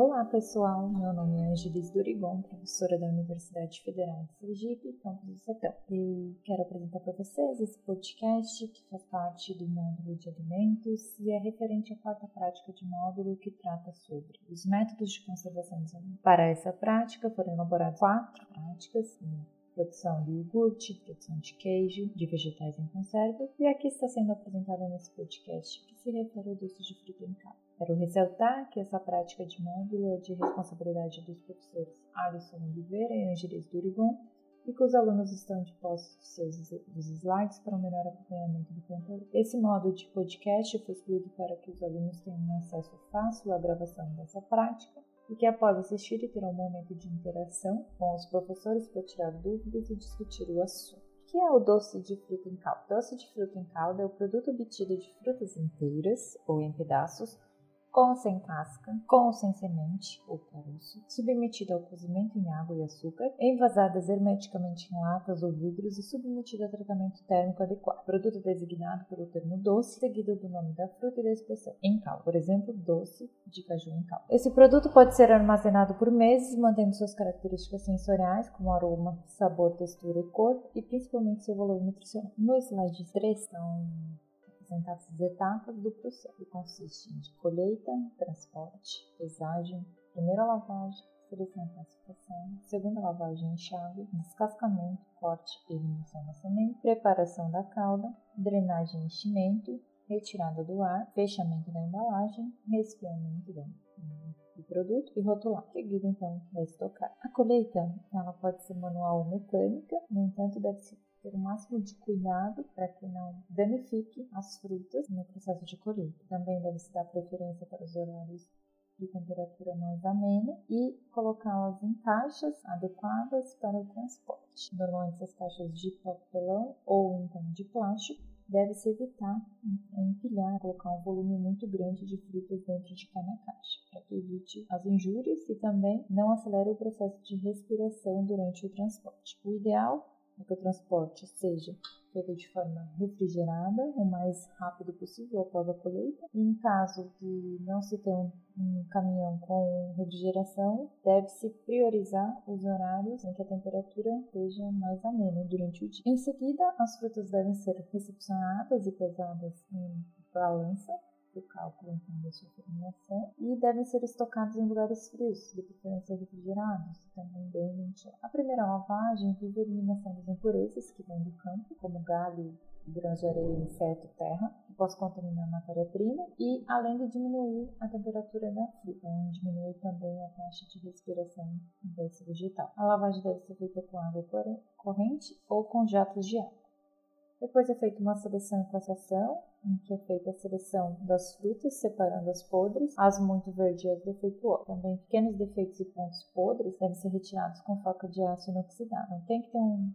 Olá pessoal, meu nome é Angelis Durigon, professora da Universidade Federal de Sergipe, campus do Sertão. Eu quero apresentar para vocês esse podcast que faz parte do módulo de alimentos e é referente à quarta prática de módulo que trata sobre os métodos de conservação dos alimentos. Para essa prática foram elaboradas quatro práticas produção de iogurte, produção de queijo, de vegetais em conserva, e aqui está sendo apresentada nesse podcast que se refere ao doce de fruta em casa. Quero ressaltar que essa prática de módulo é de responsabilidade dos professores Alisson Oliveira e Angelis Durigon e que os alunos estão de posse dos seus dos slides para um melhor acompanhamento do conteúdo. Esse modo de podcast foi escolhido para que os alunos tenham acesso fácil à gravação dessa prática e que após assistir terão um momento de interação com os professores para tirar dúvidas e discutir o assunto. O que é o doce de fruta em calda? Doce de fruta em calda é o produto obtido de frutas inteiras ou em pedaços com ou sem casca, com ou sem semente ou caroço, submetida ao cozimento em água e açúcar, envasadas hermeticamente em latas ou vidros e submetida a tratamento térmico adequado. Produto designado pelo termo doce, seguido do nome da fruta e da expressão em cal, por exemplo, doce de caju em cal. Esse produto pode ser armazenado por meses, mantendo suas características sensoriais, como aroma, sabor, textura e cor, e principalmente seu valor nutricional. No slide 3 estão apresentadas as etapas do processo, que consistem de colheita, transporte, pesagem, primeira lavagem, seleção e classificação, segunda lavagem enxágue, descascamento, corte e eliminação da semente, preparação da calda, drenagem e enchimento, retirada do ar, fechamento da embalagem, resfriamento do produto e rotular. Seguido então da estocar. A colheita ela pode ser manual ou mecânica, no entanto deve ser ter o máximo de cuidado para que não danifique as frutas no processo de colheita. Também deve-se dar preferência para os horários de temperatura mais amena e colocá-las em caixas adequadas para o transporte. Normalmente as caixas de papelão ou então de plástico deve-se evitar empilhar, colocar um volume muito grande de frutas dentro de cada caixa, para que evite as injúrias e também não acelere o processo de respiração durante o transporte. O ideal é que o transporte seja feito de forma refrigerada, o mais rápido possível após a colheita. E em caso de não se ter um, um caminhão com refrigeração, deve-se priorizar os horários em que a temperatura esteja mais amena durante o dia. Em seguida, as frutas devem ser recepcionadas e pesadas em balança o cálculo então, da sua formulação e devem ser estocados em lugares frios, de preferência refrigerados, também bem ventilados. A primeira lavagem visa a eliminação das impurezas que vêm do campo, como galho, grãos de areia, inseto, terra, que possam contaminar a matéria-prima, e além de diminuir a temperatura da fruta, diminui também a taxa de respiração desse vegetal. A lavagem deve ser feita com água corrente ou com jatos de água. Depois é feita uma seleção e classificação, em que é feita a seleção das frutas, separando as podres, as muito verdes e as defeituosas. Também pequenos defeitos e pontos podres devem ser retirados com faca de aço inoxidável. Tem que ter um,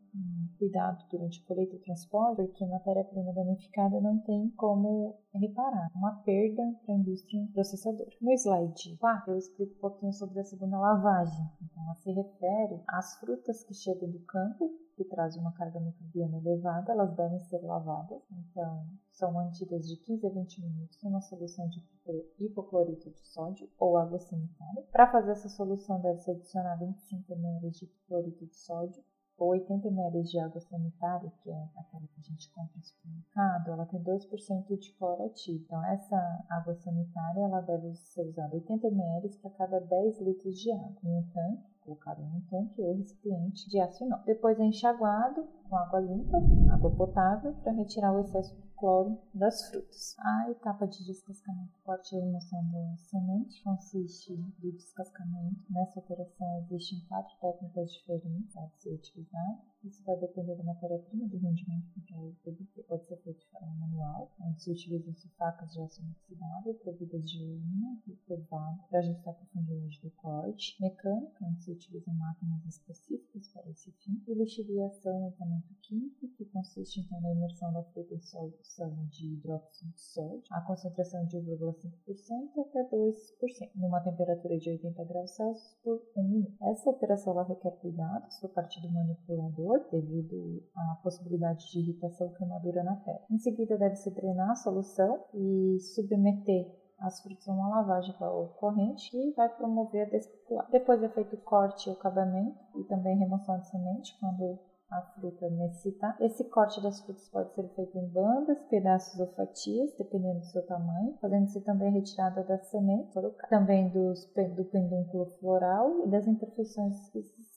cuidado durante a colheita e transporte, porque matéria-prima danificada não tem como reparar. Uma perda para a indústria processadora. No slide 4, eu explico um pouquinho sobre a segunda lavagem. Então, ela se refere às frutas que chegam do campo que trazem uma carga microbiana elevada, elas devem ser lavadas. Então, são mantidas de 15 a 20 minutos em uma solução de hipoclorito de sódio ou água sanitária. Para fazer essa solução, deve-se adicionar 25 ml de hipoclorito de sódio ou 80 ml de água sanitária, que é aquela que a gente compra no supermercado, ela tem 2% de cloro. Então, essa água sanitária ela deve ser usada 80 ml para cada 10 litros de água em colocado um tanque ou recipiente de aço inox. Depois é enxaguado com água limpa, água potável, para retirar o excesso de cloro das frutas. A etapa de descascamento, corte e remoção da semente consiste do descascamento. Nessa operação existem quatro técnicas diferentes a ser utilizadas. Isso vai depender da matéria-prima do rendimento que ela obter. Se utilizam facas de aço inoxidável, providas de urina e pesado para ajustar a profundidade do corte. Mecânica, onde se utilizam máquinas específicas para esse fim. E lixiviação e tratamento químico, que consiste então na imersão da fruta em concentração de hidróxido de sódio a concentração de 1,5% até 2%, numa temperatura de 80 graus Celsius por 1 minuto. Essa operação requer cuidados por parte do manipulador, devido à possibilidade de irritação ou queimadura na pele. Em seguida, deve-se drenar a solução e submeter as frutas uma lavagem corrente que vai promover a descopular. Depois é feito o corte e o acabamento e também remoção de semente quando a fruta necessitar. Esse corte das frutas pode ser feito em bandas, pedaços ou fatias, dependendo do seu tamanho, podendo-se também a retirada das sementes, também dos, do pendúnculo floral e das imperfeições existentes.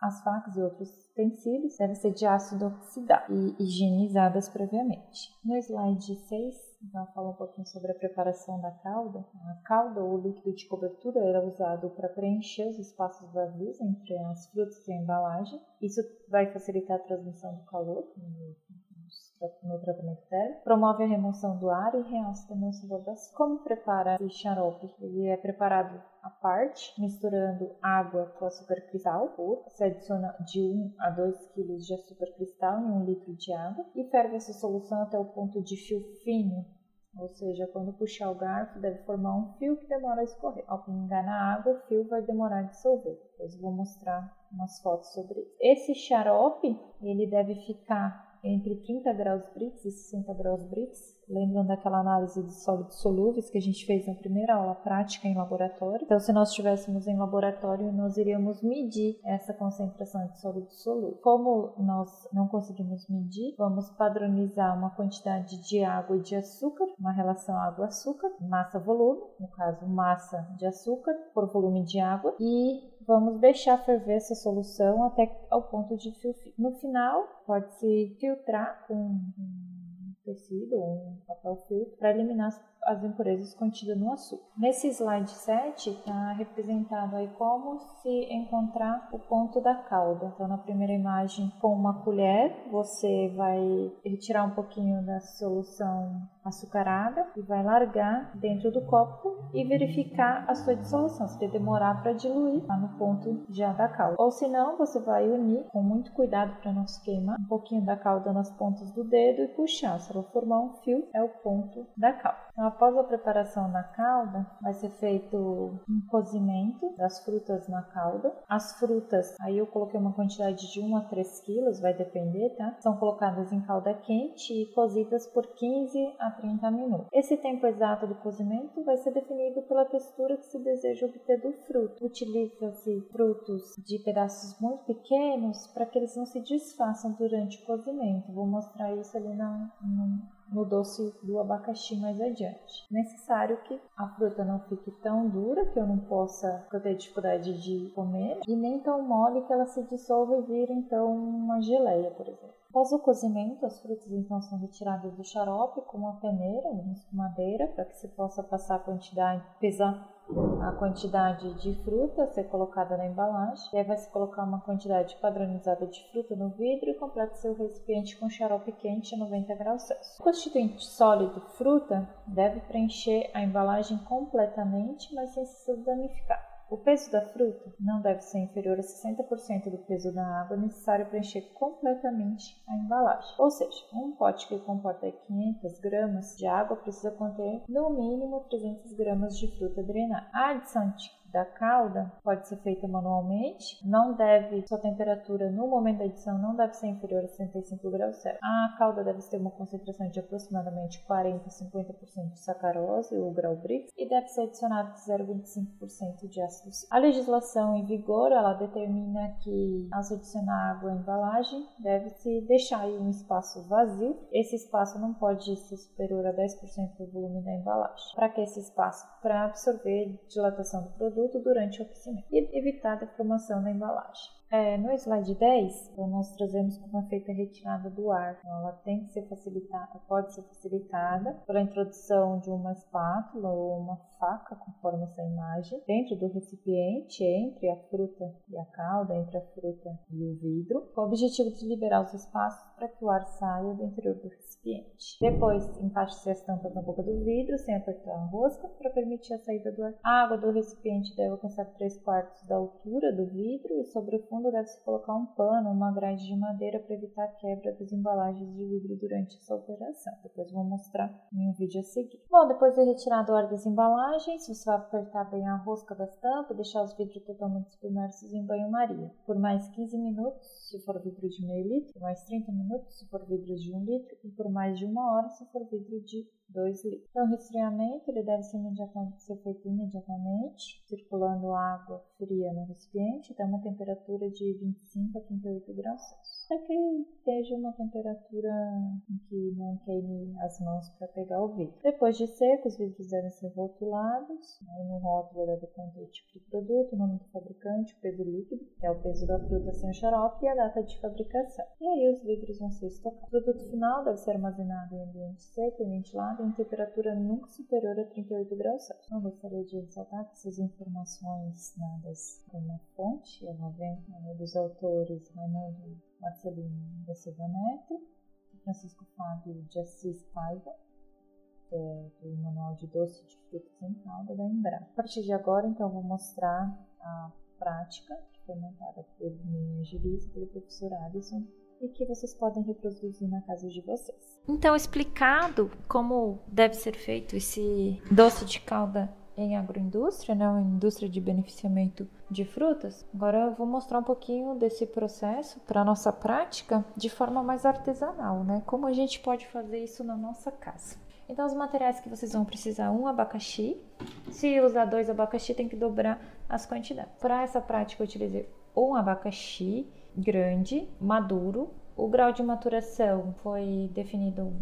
As facas e outros utensílios devem ser de ácido oxidado e higienizadas previamente. No slide 6, então, fala um pouquinho sobre a preparação da calda. A calda, ou líquido de cobertura, era usado para preencher os espaços vazios entre as frutas e a embalagem. Isso vai facilitar a transmissão do calor no no tratamento térmico, promove a remoção do ar e realça também o sabor das. Como prepara esse xarope? Ele é preparado à parte, misturando água com açúcar cristal puro. Se adiciona de 1 a 2 kg de açúcar cristal em 1 litro de água e ferve essa solução até o ponto de fio fino ou seja, quando puxar o garfo, deve formar um fio que demora a escorrer. Ao pingar na água, o fio vai demorar a dissolver. Depois vou mostrar umas fotos sobre isso. Esse xarope, ele deve ficar entre 30 graus Brix e 60 graus Brix. Lembram daquela análise de sólidos solúveis que a gente fez na primeira aula prática em laboratório? Então, se nós estivéssemos em laboratório, nós iríamos medir essa concentração de sólidos solúveis. Como nós não conseguimos medir, vamos padronizar uma quantidade de água e de açúcar, uma relação água-açúcar, massa-volume, no caso, massa de açúcar por volume de água, e vamos deixar ferver essa solução até ao ponto de fio. No final, pode-se filtrar com tecido ou um papel filtro para eliminar as impurezas contidas no açúcar. Nesse slide 7 está representado aí como se encontrar o ponto da calda. Então, na primeira imagem, com uma colher, você vai retirar um pouquinho da solução açucarada e vai largar dentro do copo e verificar a sua dissolução, se demorar para diluir lá no ponto já da calda. Ou se não, você vai unir com muito cuidado para não se queimar um pouquinho da calda nas pontas do dedo e puxar. Se ela formar um fio, é o ponto da calda. Então, após a preparação da calda, vai ser feito um cozimento das frutas na calda. As frutas, aí eu coloquei uma quantidade de 1 a 3 quilos, vai depender, tá? São colocadas em calda quente e cozidas por 15 a 30 minutos. Esse tempo exato do cozimento vai ser definido pela textura que se deseja obter do fruto. Utiliza-se frutos de pedaços muito pequenos para que eles não se desfaçam durante o cozimento. Vou mostrar isso ali na, no doce do abacaxi mais adiante. Necessário que a fruta não fique tão dura que eu não possa ter dificuldade de comer e nem tão mole que ela se dissolva e vire então uma geleia, por exemplo. Após o cozimento, as frutas então são retiradas do xarope com uma peneira, uma escumadeira, para que se possa passar a quantidade, pesar a quantidade de fruta ser colocada na embalagem. E aí vai se colocar uma quantidade padronizada de fruta no vidro e completa seu recipiente com xarope quente a 90 graus Celsius. O constituinte sólido fruta deve preencher a embalagem completamente, mas sem se danificar. O peso da fruta não deve ser inferior a 60% do peso da água necessário para encher completamente a embalagem. Ou seja, um pote que comporta 500 gramas de água precisa conter no mínimo 300 gramas de fruta drenada. A adição de da calda pode ser feita manualmente, não deve, sua temperatura no momento da edição não deve ser inferior a 65 graus Celsius. A calda deve ter uma concentração de aproximadamente 40 a 50% de sacarose ou grau Brix e deve ser adicionado 0,25% de ácido cítrico. A legislação em vigor, ela determina que ao se adicionar água à embalagem, deve-se deixar um espaço vazio. Esse espaço não pode ser superior a 10% do volume da embalagem. Para que esse espaço? Para absorver dilatação do produto produto durante o aquecimento e evitar a deformação da embalagem. É, no slide 10, então nós trazemos como é feita a retirada do ar. Então, ela tem que ser facilitada, pode ser facilitada pela introdução de uma espátula ou uma faca, conforme essa imagem, dentro do recipiente, entre a fruta e a calda, entre a fruta e o vidro, com o objetivo de liberar os espaços para que o ar saia do interior do recipiente. Depois, encaixe-se as tampas na boca do vidro, sem apertar a rosca, para permitir a saída do ar. A água do recipiente deve alcançar 3 quartos da altura do vidro e sobre o fundo fundo deve-se colocar um pano, uma grade de madeira para evitar a quebra das embalagens de vidro durante essa operação. Depois vou mostrar em um vídeo a seguir. Bom, depois de retirado o ar das embalagens, você vai apertar bem a rosca das tampas e deixar os vidros totalmente submersos em banho-maria. Por mais 15 minutos, se for vidro de meio litro, mais 30 minutos, se for vidro de um litro, e por mais de uma hora, se for vidro de 2 litros. Então, o resfriamento ele deve ser, ser, feito imediatamente, circulando água fria no recipiente até uma temperatura de 25 a 38 graus Celsius. Até que esteja uma temperatura em que não queime as mãos para pegar o vidro. Depois de seco, os vidros devem ser rotulados. No rótulo deve conter o tipo de produto, o nome do fabricante, o peso líquido, que é o peso da fruta sem xarope, e a data de fabricação. E aí os vidros vão ser estocados. O produto final deve ser armazenado em ambiente seco e ventilado em temperatura nunca superior a 38 graus Celsius. Eu gostaria de ressaltar que essas informações dadas como fonte, ela vem né, dos autores Raimundo Marcelino da Silva Neto, Francisco Fábio de Assis Paiva, é do Manual de Doce de Frutas em Calda da Embrapa. A partir de agora, então, vou mostrar a prática que foi montada por mim, Angelisa, pelo professor Alisson, e que vocês podem reproduzir na casa de vocês. Então, explicado como deve ser feito esse doce de calda em agroindústria, né, uma indústria de beneficiamento de frutas. Agora eu vou mostrar um pouquinho desse processo para nossa prática de forma mais artesanal, né? Como a gente pode fazer isso na nossa casa. Então os materiais que vocês vão precisar, um abacaxi. Se usar dois abacaxi, tem que dobrar as quantidades. Para essa prática eu utilizei um abacaxi grande, maduro. O grau de maturação foi definido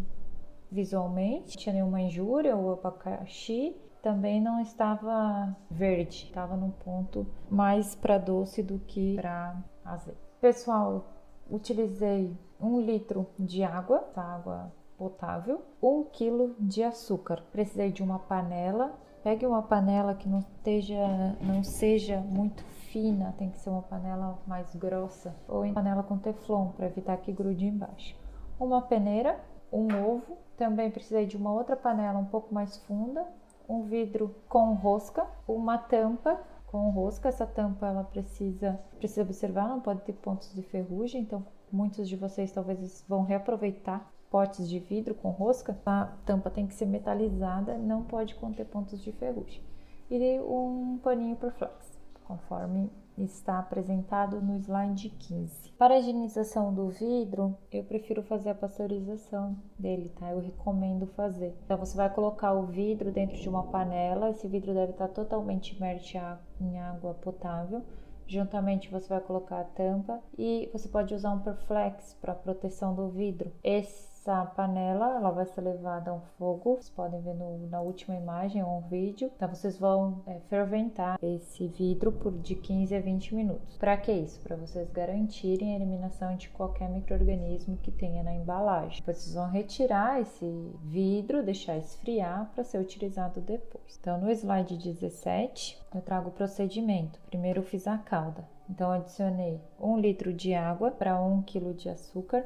visualmente, não tinha nenhuma injúria, o abacaxi também não estava verde, estava num ponto mais para doce do que para azeite. Pessoal, utilizei um litro de água, tá? água potável, um quilo de açúcar. Precisei de uma panela. Pegue uma panela que não esteja, não seja muito fina, tem que ser uma panela mais grossa ou em panela com teflon para evitar que grude embaixo. Uma peneira, um ovo. Também precisei de uma outra panela um pouco mais funda, um vidro com rosca, uma tampa com rosca. Essa tampa ela precisa precisa observar, não pode ter pontos de ferrugem, então muitos de vocês talvez vão reaproveitar potes de vidro com rosca. A tampa tem que ser metalizada, não pode conter pontos de ferrugem. E um paninho por flex, conforme está apresentado no slide 15. Para a higienização do vidro, eu prefiro fazer a pasteurização dele, tá? Eu recomendo fazer. Então você vai colocar o vidro dentro de uma panela, esse vidro deve estar totalmente imerso em água potável. Juntamente você vai colocar a tampa e você pode usar um Perflex para proteção do vidro. Esse essa panela ela vai ser levada a um fogo, vocês podem ver no, na última imagem ou um vídeo. Então vocês vão é, ferventar esse vidro por de 15 a 20 minutos. Para que isso? Para vocês garantirem a eliminação de qualquer microorganismo que tenha na embalagem. Vocês vão retirar esse vidro, deixar esfriar para ser utilizado depois. Então no slide 17 eu trago o procedimento. Primeiro eu fiz a calda. Então adicionei 1 litro de água para 1 kg de açúcar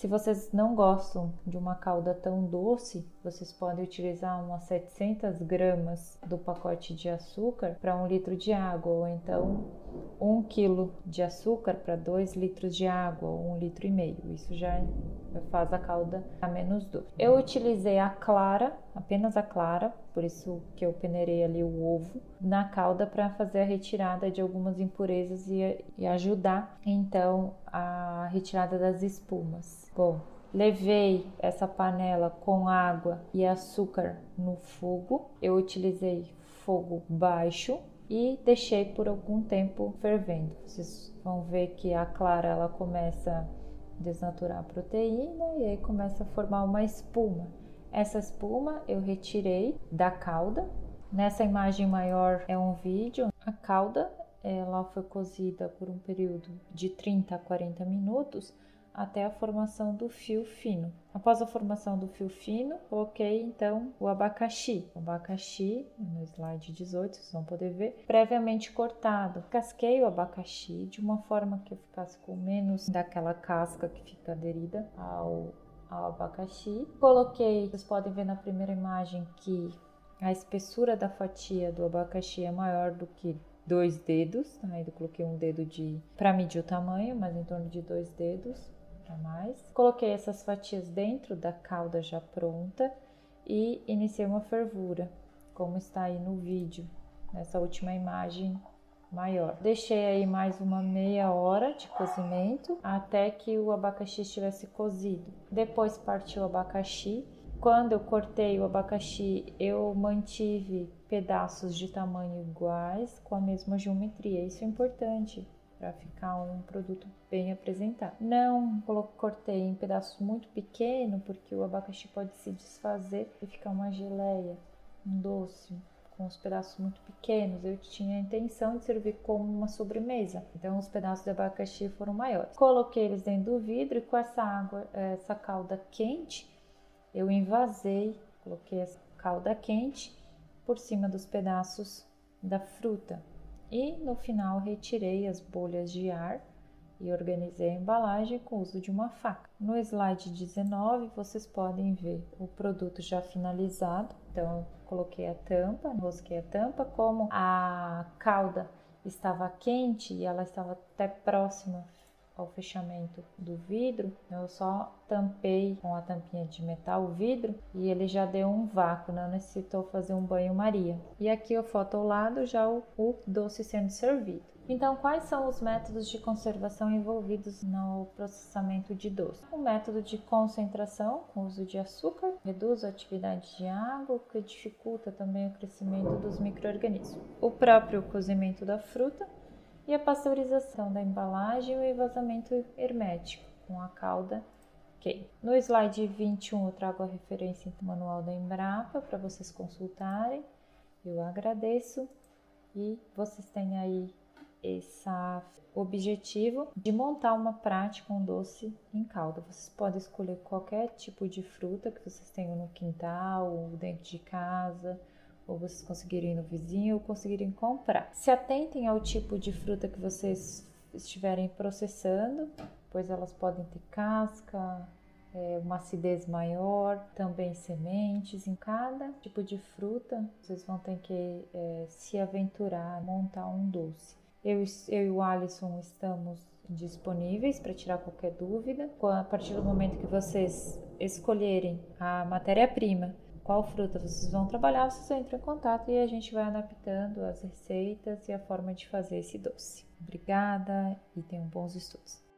se vocês não gostam de uma calda tão doce, vocês podem utilizar umas 700 gramas do pacote de açúcar para um litro de água, ou então um quilo de açúcar para 2 litros de água, ou um litro e meio. Isso já faz a calda a menos doce. Eu utilizei a clara, apenas a clara, por isso que eu peneirei ali o ovo na calda para fazer a retirada de algumas impurezas e, e ajudar então a retirada das espumas. Bom, Levei essa panela com água e açúcar no fogo. Eu utilizei fogo baixo e deixei por algum tempo fervendo. Vocês vão ver que a clara ela começa a desnaturar a proteína e aí começa a formar uma espuma. Essa espuma eu retirei da calda. Nessa imagem maior é um vídeo. A calda ela foi cozida por um período de 30 a 40 minutos até a formação do fio fino. Após a formação do fio fino, coloquei então o abacaxi. O abacaxi, no slide 18, vocês vão poder ver, previamente cortado. Casquei o abacaxi de uma forma que ficasse com menos daquela casca que fica aderida ao, ao abacaxi. Coloquei, vocês podem ver na primeira imagem que a espessura da fatia do abacaxi é maior do que dois dedos, tá? eu coloquei um dedo de para medir o tamanho, mas em torno de dois dedos para mais. Coloquei essas fatias dentro da calda já pronta e iniciei uma fervura, como está aí no vídeo, nessa última imagem maior. Deixei aí mais uma meia hora de cozimento até que o abacaxi estivesse cozido. Depois parti o abacaxi Quando eu cortei o abacaxi, eu mantive pedaços de tamanho iguais com a mesma geometria. Isso é importante para ficar um produto bem apresentado. Não cortei em pedaços muito pequenos, porque o abacaxi pode se desfazer e ficar uma geleia, um doce com os pedaços muito pequenos. Eu tinha a intenção de servir como uma sobremesa, então os pedaços de abacaxi foram maiores. Coloquei eles dentro do vidro e com essa água, essa calda quente, eu invasei, coloquei essa calda quente por cima dos pedaços da fruta e no final retirei as bolhas de ar e organizei a embalagem com o uso de uma faca. No slide 19 vocês podem ver o produto já finalizado. Então coloquei a tampa, enrosquei a tampa, como a calda estava quente e ela estava até próxima ao fechamento do vidro, eu só tampei com a tampinha de metal o vidro e ele já deu um vácuo, não necessitou fazer um banho-maria. E aqui a foto ao lado já o, o doce sendo servido. Então, quais são os métodos de conservação envolvidos no processamento de doce? O método de concentração, com uso de açúcar, reduz a atividade de água, o que dificulta também o crescimento dos micro-organismos. O próprio cozimento da fruta, e a pasteurização da embalagem e o hermético com a calda quente. No slide 21 eu trago a referência do manual da Embrapa para vocês consultarem. Eu agradeço e vocês têm aí esse objetivo de montar uma prática, um doce em calda. Vocês podem escolher qualquer tipo de fruta que vocês tenham no quintal ou dentro de casa ou vocês conseguirem ir no vizinho ou conseguirem comprar. Se atentem ao tipo de fruta que vocês estiverem processando, pois elas podem ter casca, é, uma acidez maior, também sementes. Em cada tipo de fruta, vocês vão ter que é, se aventurar montar um doce. Eu, eu e o Alisson estamos disponíveis para tirar qualquer dúvida. A partir do momento que vocês escolherem a matéria-prima qual fruta vocês vão trabalhar, vocês entram em contato e a gente vai adaptando as receitas e a forma de fazer esse doce. Obrigada e tenham bons estudos.